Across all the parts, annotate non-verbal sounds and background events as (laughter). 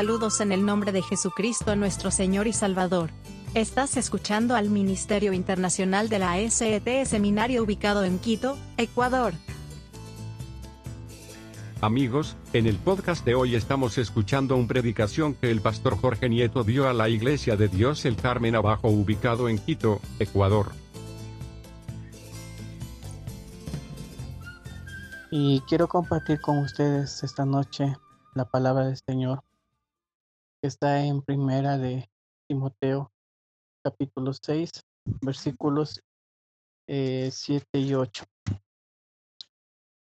Saludos en el nombre de Jesucristo nuestro Señor y Salvador. Estás escuchando al Ministerio Internacional de la SET Seminario ubicado en Quito, Ecuador. Amigos, en el podcast de hoy estamos escuchando una predicación que el pastor Jorge Nieto dio a la Iglesia de Dios el Carmen Abajo ubicado en Quito, Ecuador. Y quiero compartir con ustedes esta noche la palabra del Señor está en primera de Timoteo capítulo 6 versículos 7 eh, y 8.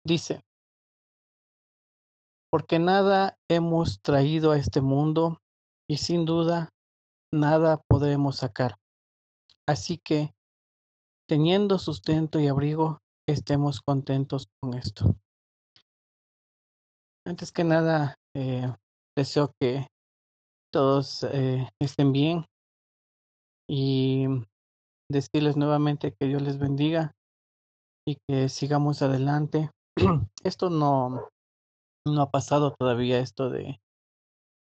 Dice, porque nada hemos traído a este mundo y sin duda nada podremos sacar. Así que, teniendo sustento y abrigo, estemos contentos con esto. Antes que nada, eh, deseo que todos eh, estén bien y decirles nuevamente que Dios les bendiga y que sigamos adelante. (clears throat) esto no, no ha pasado todavía, esto de,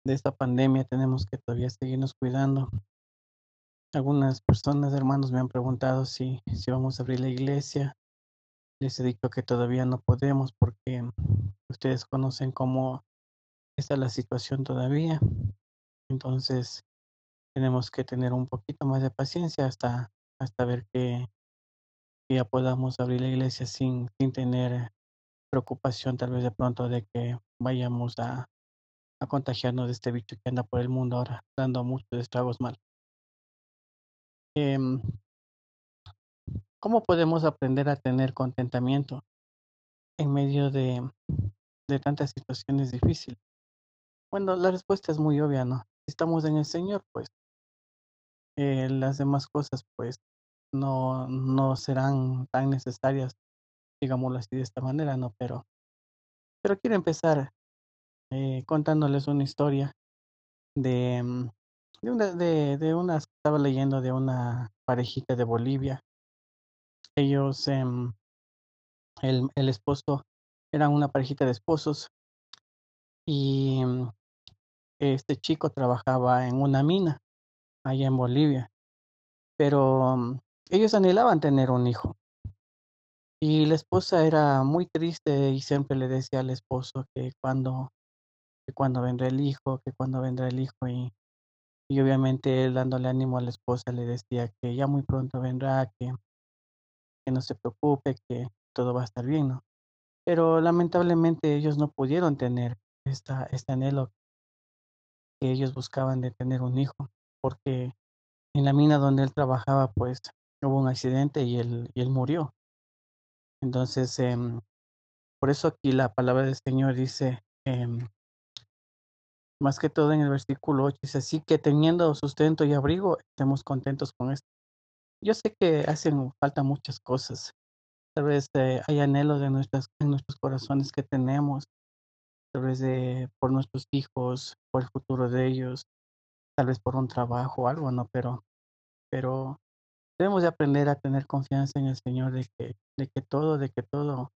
de esta pandemia, tenemos que todavía seguirnos cuidando. Algunas personas, hermanos, me han preguntado si, si vamos a abrir la iglesia. Les he dicho que todavía no podemos porque ustedes conocen cómo está la situación todavía. Entonces, tenemos que tener un poquito más de paciencia hasta, hasta ver que, ya podamos abrir la iglesia sin, sin tener preocupación tal vez de pronto de que vayamos a, contagiarnos de este bicho que anda por el mundo ahora, dando muchos estragos mal. Em, ¿Cómo podemos aprender a tener contentamiento en medio de, de tantas situaciones difíciles? Bueno, la respuesta es muy obvia, ¿no? Estamos en el Señor, pues eh, las demás cosas, pues no, no serán tan necesarias, digámoslo así de esta manera, ¿no? Pero, pero quiero empezar eh, contándoles una historia de, mm, de una, de, de una, estaba leyendo de una parejita de Bolivia ellos, em, el, el esposo, eran una parejita de esposos y mm, este chico trabajaba en una mina allá en Bolivia, pero mm, ellos anhelaban tener un hijo. Y la esposa era muy triste y siempre le decía al esposo que cuando, que cuando vendrá el hijo, que cuando vendrá el hijo y, y obviamente él dándole ánimo a la esposa le decía que ya muy pronto vendrá, que que no se preocupe, que todo va a estar bien, ¿no? Pero lamentablemente ellos no pudieron tener esta, este anhelo que ellos buscaban de tener un hijo, porque en la mina donde él trabajaba, pues hubo un accidente y él, y él murió. Entonces, em, por eso aquí la palabra del Señor dice, em, más que todo en el versículo 8, dice, así que teniendo sustento y abrigo, estemos contentos con esto. Yo sé que hacen falta muchas cosas. Tal vez eh, hay anhelos de nuestras, en nuestros corazones que tenemos, tal vez de, por nuestros hijos, por el futuro de ellos, tal vez por un trabajo o algo, ¿no? Pero, pero debemos de aprender a tener confianza en el Señor de que, de que todo, de que todo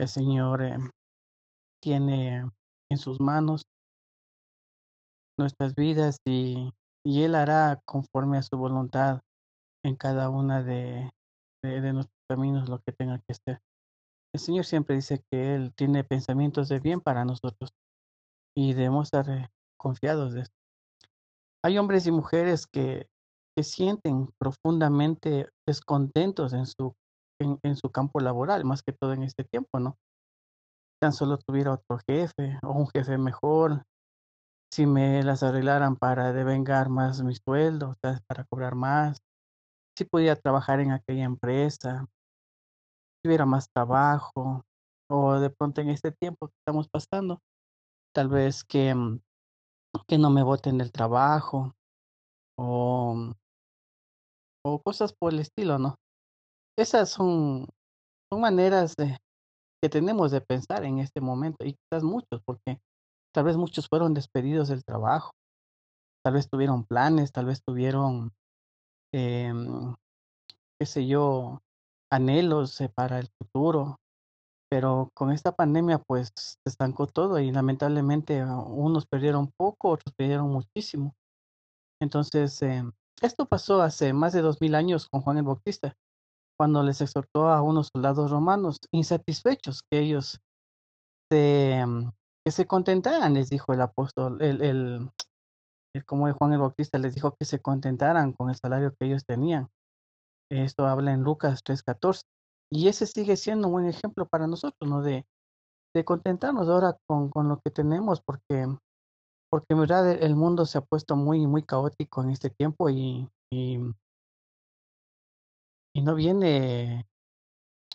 el Señor eh, tiene en sus manos nuestras vidas y, y Él hará conforme a su voluntad en cada una de, de, nuestros caminos lo que tenga que ser. El Señor siempre dice que Él tiene pensamientos de bien para nosotros y debemos estar confiados de esto. Hay hombres y mujeres que, que sienten profundamente descontentos en su, en, su campo laboral, más que todo en este tiempo, ¿no? Tan solo tuviera otro jefe o un jefe mejor, si me las arreglaran para devengar más mi sueldo, para cobrar más, si pudiera trabajar en aquella empresa, si hubiera más trabajo, o de pronto en este tiempo que estamos pasando, tal vez que, mm, que no me voten del trabajo, o, o cosas por el estilo, ¿no? Esas son, son maneras de, que tenemos de pensar en este momento, y quizás muchos, porque tal vez muchos fueron despedidos del trabajo, tal vez tuvieron planes, tal vez tuvieron Em, qué sé yo, anhelos para el futuro, Pero con esta pandemia, pues, se estancó todo y lamentablemente ah, unos perdieron poco, otros perdieron muchísimo. Entonces, em, esto pasó hace más de dos mil años con Juan el Bautista, cuando les exhortó a unos soldados romanos insatisfechos que ellos se, em, que se contentaran, les dijo el apóstol, el, el, el como Juan el Bautista les dijo que se contentaran con el salario que ellos tenían. Esto habla en Lucas 3:14. Y ese sigue siendo un buen ejemplo para nosotros, ¿no? De, de contentarnos ahora con, con lo que tenemos, porque, porque en verdad el mundo se ha puesto muy, muy caótico en este tiempo y, y, y no viene,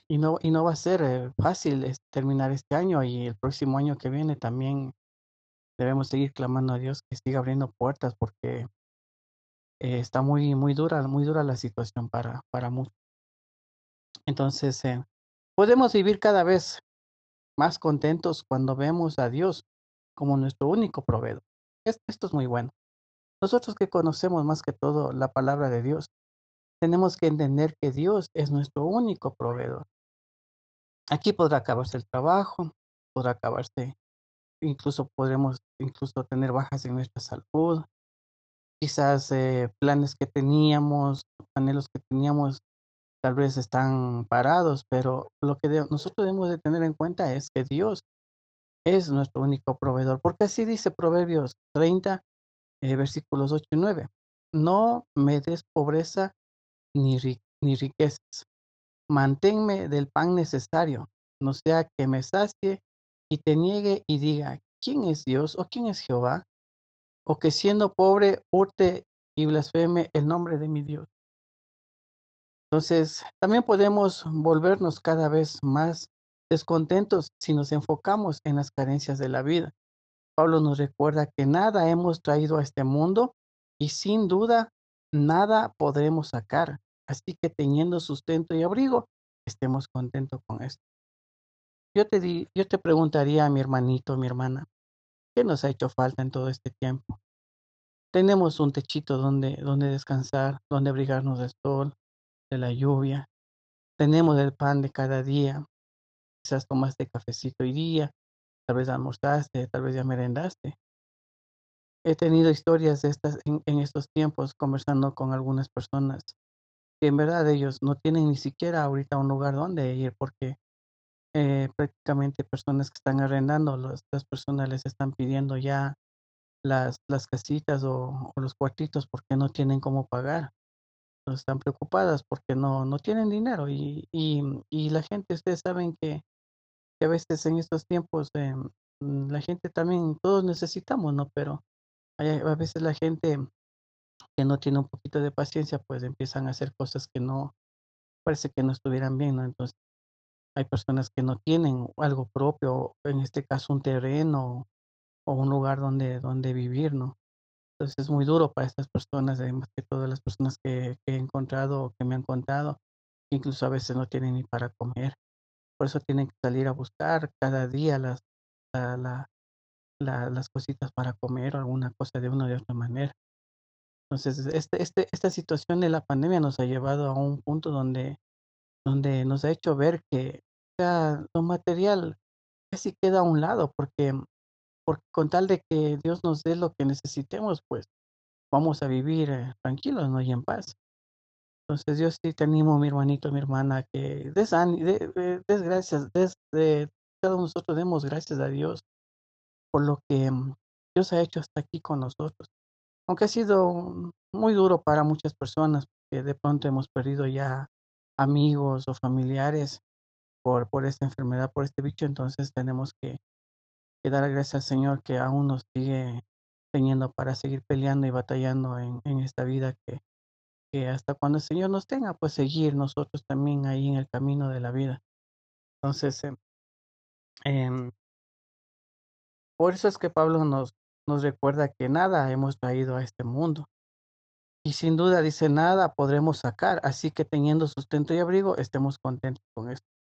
y no, y no va a ser eh, fácil terminar este año y el próximo año que viene también debemos seguir clamando a Dios que siga abriendo puertas porque eh, está muy, muy dura, muy dura la situación para, para muchos. Entonces, eh, podemos vivir cada vez más contentos cuando vemos a Dios como nuestro único proveedor. Es- Esto es muy bueno. Nosotros que conocemos más que todo la palabra de Dios, tenemos que entender que Dios es nuestro único proveedor. Aquí podrá acabarse el trabajo, podrá acabarse, incluso podremos incluso tener bajas en nuestra salud, quizás eh, planes que teníamos, anhelos que teníamos, tal vez están parados, pero lo que nosotros debemos de tener en cuenta es que Dios es nuestro único proveedor, porque así dice Proverbios 30, eh, versículos 8 y 9. No me des pobreza ni, ni riquezas, manténme del pan necesario, no sea que me sacie y te niegue y diga, ¿quién es Dios o quién es Jehová? O que siendo pobre hurte y blasfeme el nombre de mi Dios. Entonces, también podemos volvernos cada vez más descontentos si nos enfocamos en las carencias de la vida. Pablo nos recuerda que nada hemos traído a este mundo y sin duda nada podremos sacar. Así que teniendo sustento y abrigo, estemos contentos con esto. Yo te, di, yo te preguntaría a mi hermanito, mi hermana, ¿qué nos ha hecho falta en todo este tiempo? Tenemos un techito donde, donde descansar, donde abrigarnos del sol, de la lluvia. Tenemos el pan de cada día. Quizás tomaste cafecito hoy día, tal vez almorzaste, tal vez ya merendaste. He tenido historias de estas en, en estos tiempos conversando con algunas personas que en verdad ellos no tienen ni siquiera ahorita un lugar donde ir porque eh, prácticamente personas que están arrendando, los- las personas les están pidiendo ya las, las casitas o, los cuartitos porque no tienen cómo pagar. Están preocupadas porque no, no tienen dinero y, y, la gente, ustedes saben que, que a veces en estos tiempos eh, mm, la gente también, todos necesitamos, ¿no? Pero a veces la gente que no tiene un poquito de paciencia, pues empiezan a hacer cosas que no, parece que no estuvieran bien, ¿no? Entonces, hay personas que no tienen algo propio, en este caso un terreno o un lugar donde, donde vivir, ¿no? Entonces es muy duro para estas personas, además que todas las personas que, he encontrado o que me han contado, incluso a veces no tienen ni para comer. Por eso tienen que salir a buscar cada día las, la- la- la- las cositas para comer o alguna cosa de una o de otra manera. Entonces, este, este, esta situación de la pandemia nos ha llevado a un punto donde, donde nos ha hecho ver que lo material casi queda a un lado, porque, porque con tal de que Dios nos dé lo que necesitemos, pues vamos a vivir eh, tranquilos, ¿no? Y en paz. Entonces yo sí te animo, mi hermanito, mi hermana, que des, de- gracias, des, de, todos nosotros demos gracias a Dios por lo que mm, Dios ha hecho hasta aquí con nosotros. Aunque ha sido muy duro para muchas personas, que de pronto hemos perdido ya amigos o familiares por, por esta enfermedad, por este bicho, entonces tenemos que, que dar gracias al Señor que aún nos sigue teniendo para seguir peleando y batallando en, en esta vida que, que hasta cuando el Señor nos tenga, pues seguir nosotros también ahí en el camino de la vida. Entonces, em, em, por eso es que Pablo nos, nos recuerda que nada hemos traído a este mundo. Y sin duda dice, nada podremos sacar, así que teniendo sustento y abrigo, estemos contentos con esto.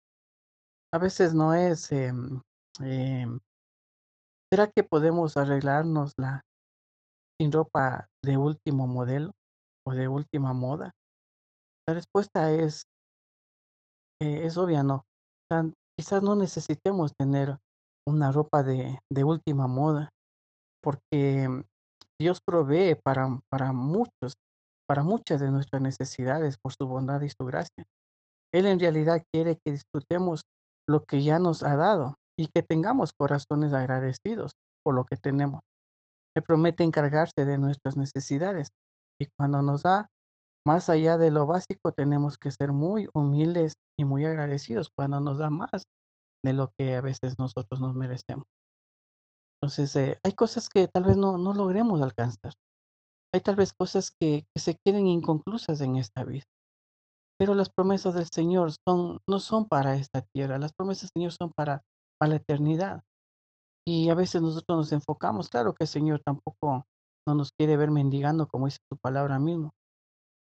A veces no es, em, em, ¿será que podemos arreglarnos la sin ropa de último modelo o de última moda? La respuesta es, eh, es obvia, no. Quizás no necesitemos tener una ropa de, de última moda, porque Dios provee para, para muchos, para muchas de nuestras necesidades por su bondad y su gracia. Él en realidad quiere que disfrutemos lo que ya nos ha dado y que tengamos corazones agradecidos por lo que tenemos. Él promete encargarse de nuestras necesidades y cuando nos da más allá de lo básico tenemos que ser muy humildes y muy agradecidos cuando nos da más de lo que a veces nosotros nos merecemos. Entonces, eh, hay cosas que tal vez no, no logremos alcanzar. Hay tal vez cosas que, que se queden inconclusas en esta vida. Pero las promesas del Señor son, no son para esta tierra, las promesas del Señor son para, para la eternidad. Y a veces nosotros nos enfocamos, claro que el Señor tampoco no nos quiere ver mendigando, como dice su palabra mismo,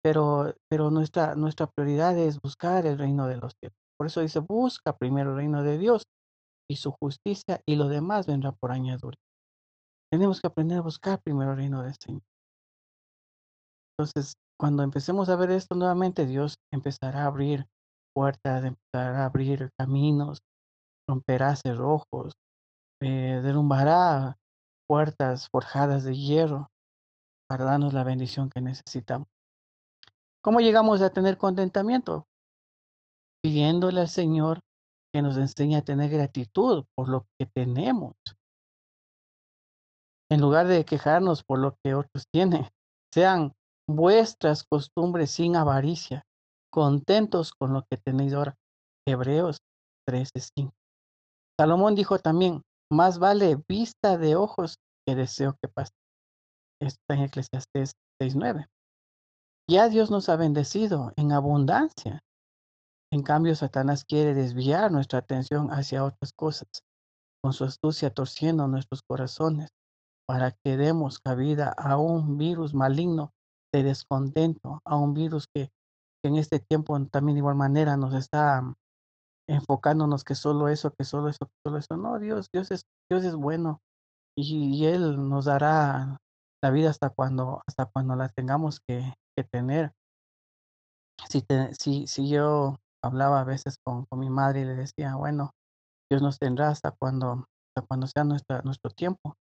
pero, pero nuestra, nuestra prioridad es buscar el reino de los cielos. Por eso dice, busca primero el reino de Dios y su justicia y lo demás vendrá por añadidura. Tenemos que aprender a buscar primero el reino del Señor. Entonces, cuando empecemos a ver esto nuevamente, Dios empezará a abrir puertas, empezará a abrir caminos, romperá cerrojos, eh, derrumbará puertas forjadas de hierro para darnos la bendición que necesitamos. ¿Cómo llegamos a tener contentamiento? Pidiéndole al Señor que nos enseñe a tener gratitud por lo que tenemos. En lugar de quejarnos por lo que otros tienen, sean vuestras costumbres sin avaricia, contentos con lo que tenéis ahora. Hebreos 13:5. Salomón dijo también, más vale vista de ojos que deseo que pase. Está en Eclesiastés 6:9. Ya Dios nos ha bendecido en abundancia. En cambio, Satanás quiere desviar nuestra atención hacia otras cosas, con su astucia torciendo nuestros corazones para que demos cabida a un virus maligno de descontento, a un virus que, en este tiempo también de igual manera nos está enfocándonos que solo eso, que solo eso, que solo eso. No, Dios, Dios es, Dios es bueno y, Él nos dará la vida hasta cuando, hasta cuando la tengamos que, que tener. Si, si, si yo hablaba a veces con, con, mi madre y le decía, bueno, Dios nos tendrá hasta cuando, hasta cuando sea nuestro tiempo.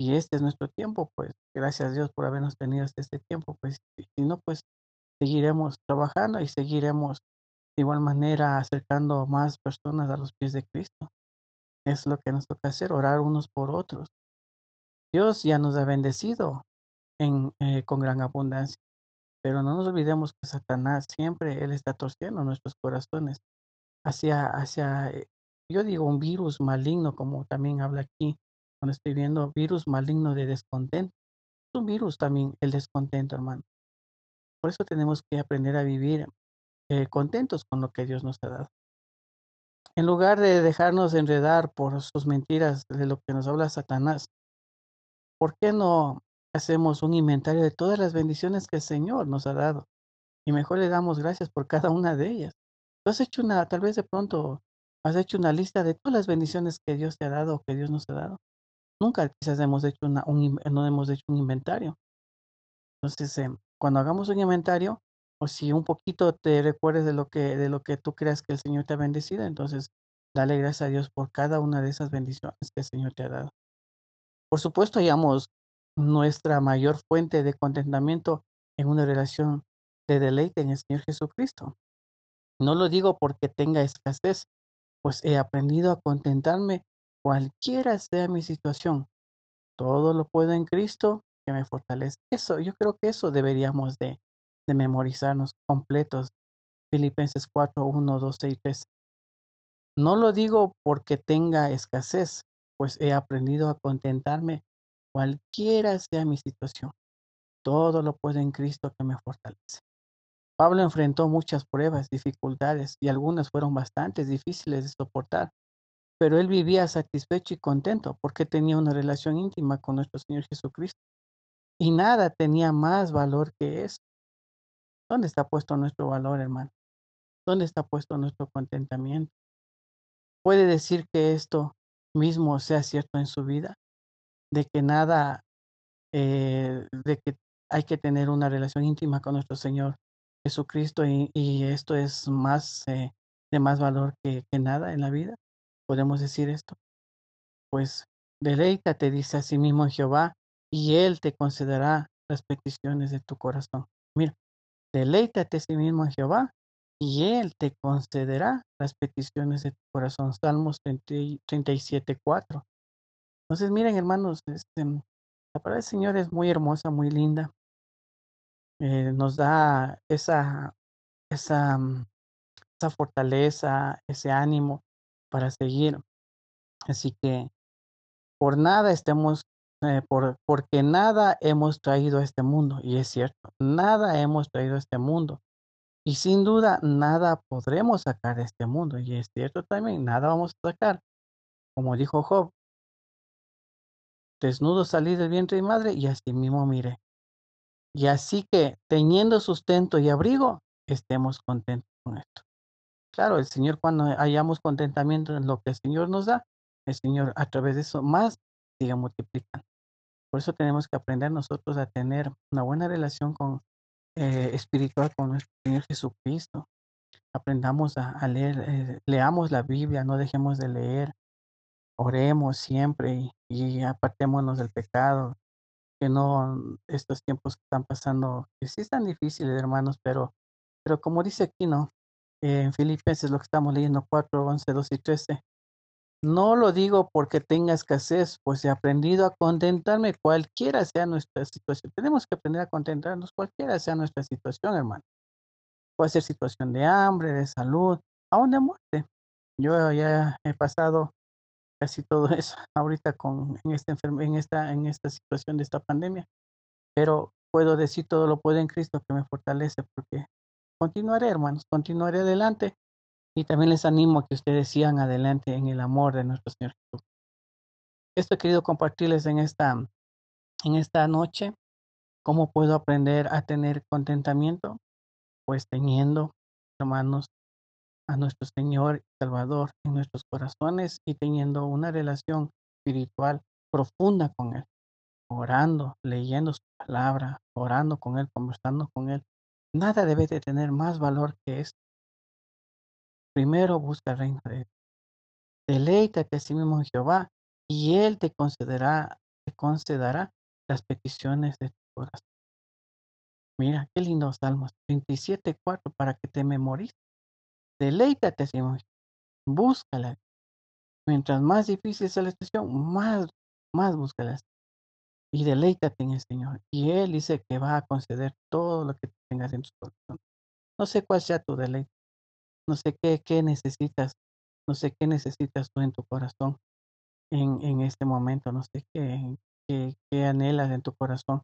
Y este es nuestro tiempo, pues gracias a Dios por habernos tenido hasta este tiempo, pues si no, pues seguiremos trabajando y seguiremos de igual manera acercando más personas a los pies de Cristo. Es lo que nos toca hacer, orar unos por otros. Dios ya nos ha bendecido en, eh, con gran abundancia, pero no nos olvidemos que Satanás siempre, él está torciendo nuestros corazones hacia, hacia, eh, yo digo, un virus maligno, como también habla aquí, cuando estoy viendo virus maligno de descontento. Es un virus también el descontento, hermano. Por eso tenemos que aprender a vivir eh, contentos con lo que Dios nos ha dado. En lugar de dejarnos enredar por sus mentiras de lo que nos habla Satanás, ¿por qué no hacemos un inventario de todas las bendiciones que el Señor nos ha dado? Y mejor le damos gracias por cada una de ellas. Tú has hecho una, tal vez de pronto, has hecho una lista de todas las bendiciones que Dios te ha dado o que Dios nos ha dado. Nunca quizás hemos hecho una, un, no hemos hecho un inventario. Entonces, eh, cuando hagamos un inventario, o si un poquito te recuerdes de lo que de lo que tú creas que el Señor te ha bendecido, entonces dale gracias a Dios por cada una de esas bendiciones que el Señor te ha dado. Por supuesto, hallamos nuestra mayor fuente de contentamiento en una relación de deleite en el Señor Jesucristo. No lo digo porque tenga escasez, pues he aprendido a contentarme cualquiera sea mi situación. Todo lo puedo en Cristo que me fortalece. Eso, yo creo que eso deberíamos de, memorizarnos completos. Filipenses 4, 1, 12 y 3. No lo digo porque tenga escasez, pues he aprendido a contentarme cualquiera sea mi situación. Todo lo puedo en Cristo que me fortalece. Pablo enfrentó muchas pruebas, dificultades, y algunas fueron bastante difíciles de soportar, pero él vivía satisfecho y contento porque tenía una relación íntima con nuestro Señor Jesucristo. Y nada tenía más valor que eso. ¿Dónde está puesto nuestro valor, hermano? ¿Dónde está puesto nuestro contentamiento? ¿Puede decir que esto mismo sea cierto en su vida? De que nada, eh, de que hay que tener una relación íntima con nuestro Señor Jesucristo y, esto es más, eh, de más valor que, que nada en la vida. Podemos decir esto. Pues deleítate, dice a sí mismo Jehová, y Él te concederá las peticiones de tu corazón. Mira, deleítate a sí mismo en Jehová, y Él te concederá las peticiones de tu corazón. Salmos 37, 4. Entonces, miren, hermanos, este, la palabra del Señor es muy hermosa, muy linda. Eh, nos da esa, esa, mm, esa fortaleza, ese ánimo para seguir. Así que por nada estemos, eh, por, porque nada hemos traído a este mundo, y es cierto, nada hemos traído a este mundo. Y sin duda, nada podremos sacar de este mundo, y es cierto también, nada vamos a sacar. Como dijo Job, desnudo salí del vientre de madre y así mismo mire. Y así que, teniendo sustento y abrigo, estemos contentos con esto. Claro, el Señor cuando hayamos contentamiento en lo que el Señor nos da, el Señor a través de eso más sigue multiplicando. Por eso tenemos que aprender nosotros a tener una buena relación con eh, espiritual con nuestro Señor Jesucristo. Aprendamos a, leer, eh, leamos la Biblia, no dejemos de leer, oremos siempre y, apartémonos del pecado, que no estos tiempos que están pasando, que sí están difíciles, hermanos, pero, pero como dice aquí, ¿no? En Filipenses, lo que estamos leyendo, 4, 11, 2 y 13. No lo digo porque tenga escasez, pues he aprendido a contentarme cualquiera sea nuestra situación. Tenemos que aprender a contentarnos cualquiera sea nuestra situación, hermano. Puede ser situación de hambre, de salud, aún de muerte. Yo ya he pasado casi todo (laughs) eso ahorita con en esta en esta en esta situación de esta pandemia. Pero puedo decir todo lo puedo en Cristo que me fortalece porque continuaré, hermanos, continuaré adelante y también les animo a que ustedes sigan adelante en el amor de nuestro Señor Jesús. Esto he querido compartirles en esta en esta noche cómo puedo aprender a tener contentamiento pues teniendo hermanos a nuestro Señor Salvador en nuestros corazones y teniendo una relación espiritual profunda con Él, orando, leyendo su palabra, orando con Él, conversando con Él. Nada debe de tener más valor que esto. Primero busca el reino de Dios. Deleítate a sí mismo en Jehová y Él te concederá, te concederá las peticiones de tu corazón. Mira, qué lindo Salmos 27.4 para que te memorices. Deleítate, Simón. Búscala. Mientras más difícil sea la situación, más, más búscala. Y deleítate en el Señor. Y Él dice que va a conceder todo lo que tengas en tu corazón. No sé cuál sea tu deleite. No sé qué, qué necesitas. No sé qué necesitas tú en tu corazón en, en este momento. No sé qué, qué, qué anhelas en tu corazón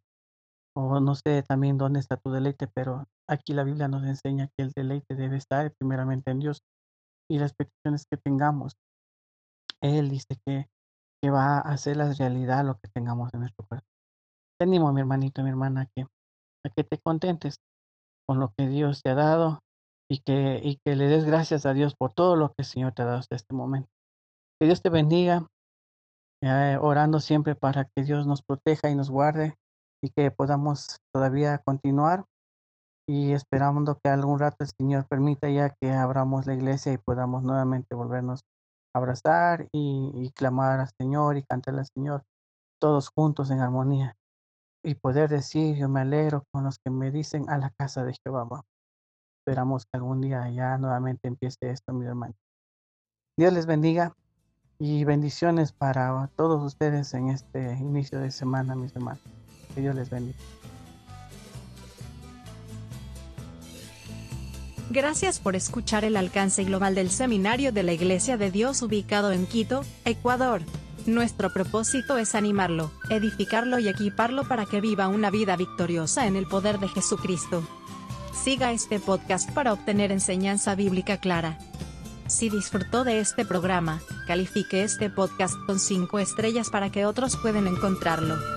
o no sé también dónde está tu deleite, pero aquí la Biblia nos enseña que el deleite debe estar primeramente en Dios y las peticiones que tengamos. Él dice que, que va a hacer la realidad lo que tengamos en nuestro corazón. Te animo, mi hermanito, mi hermana, que, a que te contentes con lo que Dios te ha dado y que, y que le des gracias a Dios por todo lo que el Señor te ha dado hasta este momento. Que Dios te bendiga, eh, orando siempre para que Dios nos proteja y nos guarde y que podamos todavía continuar y esperando que algún rato el Señor permita ya que abramos la iglesia y podamos nuevamente volvernos a abrazar y, clamar al Señor y cantar al Señor todos juntos en armonía y poder decir yo me alegro con los que me dicen a la casa de Jehová. Esperamos que algún día ya nuevamente empiece esto, mi hermano. Dios les bendiga y bendiciones para todos ustedes en este inicio de semana, mis hermanos. Que Dios les bendiga. Gracias por escuchar el alcance global del Seminario de la Iglesia de Dios ubicado en Quito, Ecuador. Nuestro propósito es animarlo, edificarlo y equiparlo para que viva una vida victoriosa en el poder de Jesucristo. Siga este podcast para obtener enseñanza bíblica clara. Si disfrutó de este programa, califique este podcast con 5 estrellas para que otros puedan encontrarlo.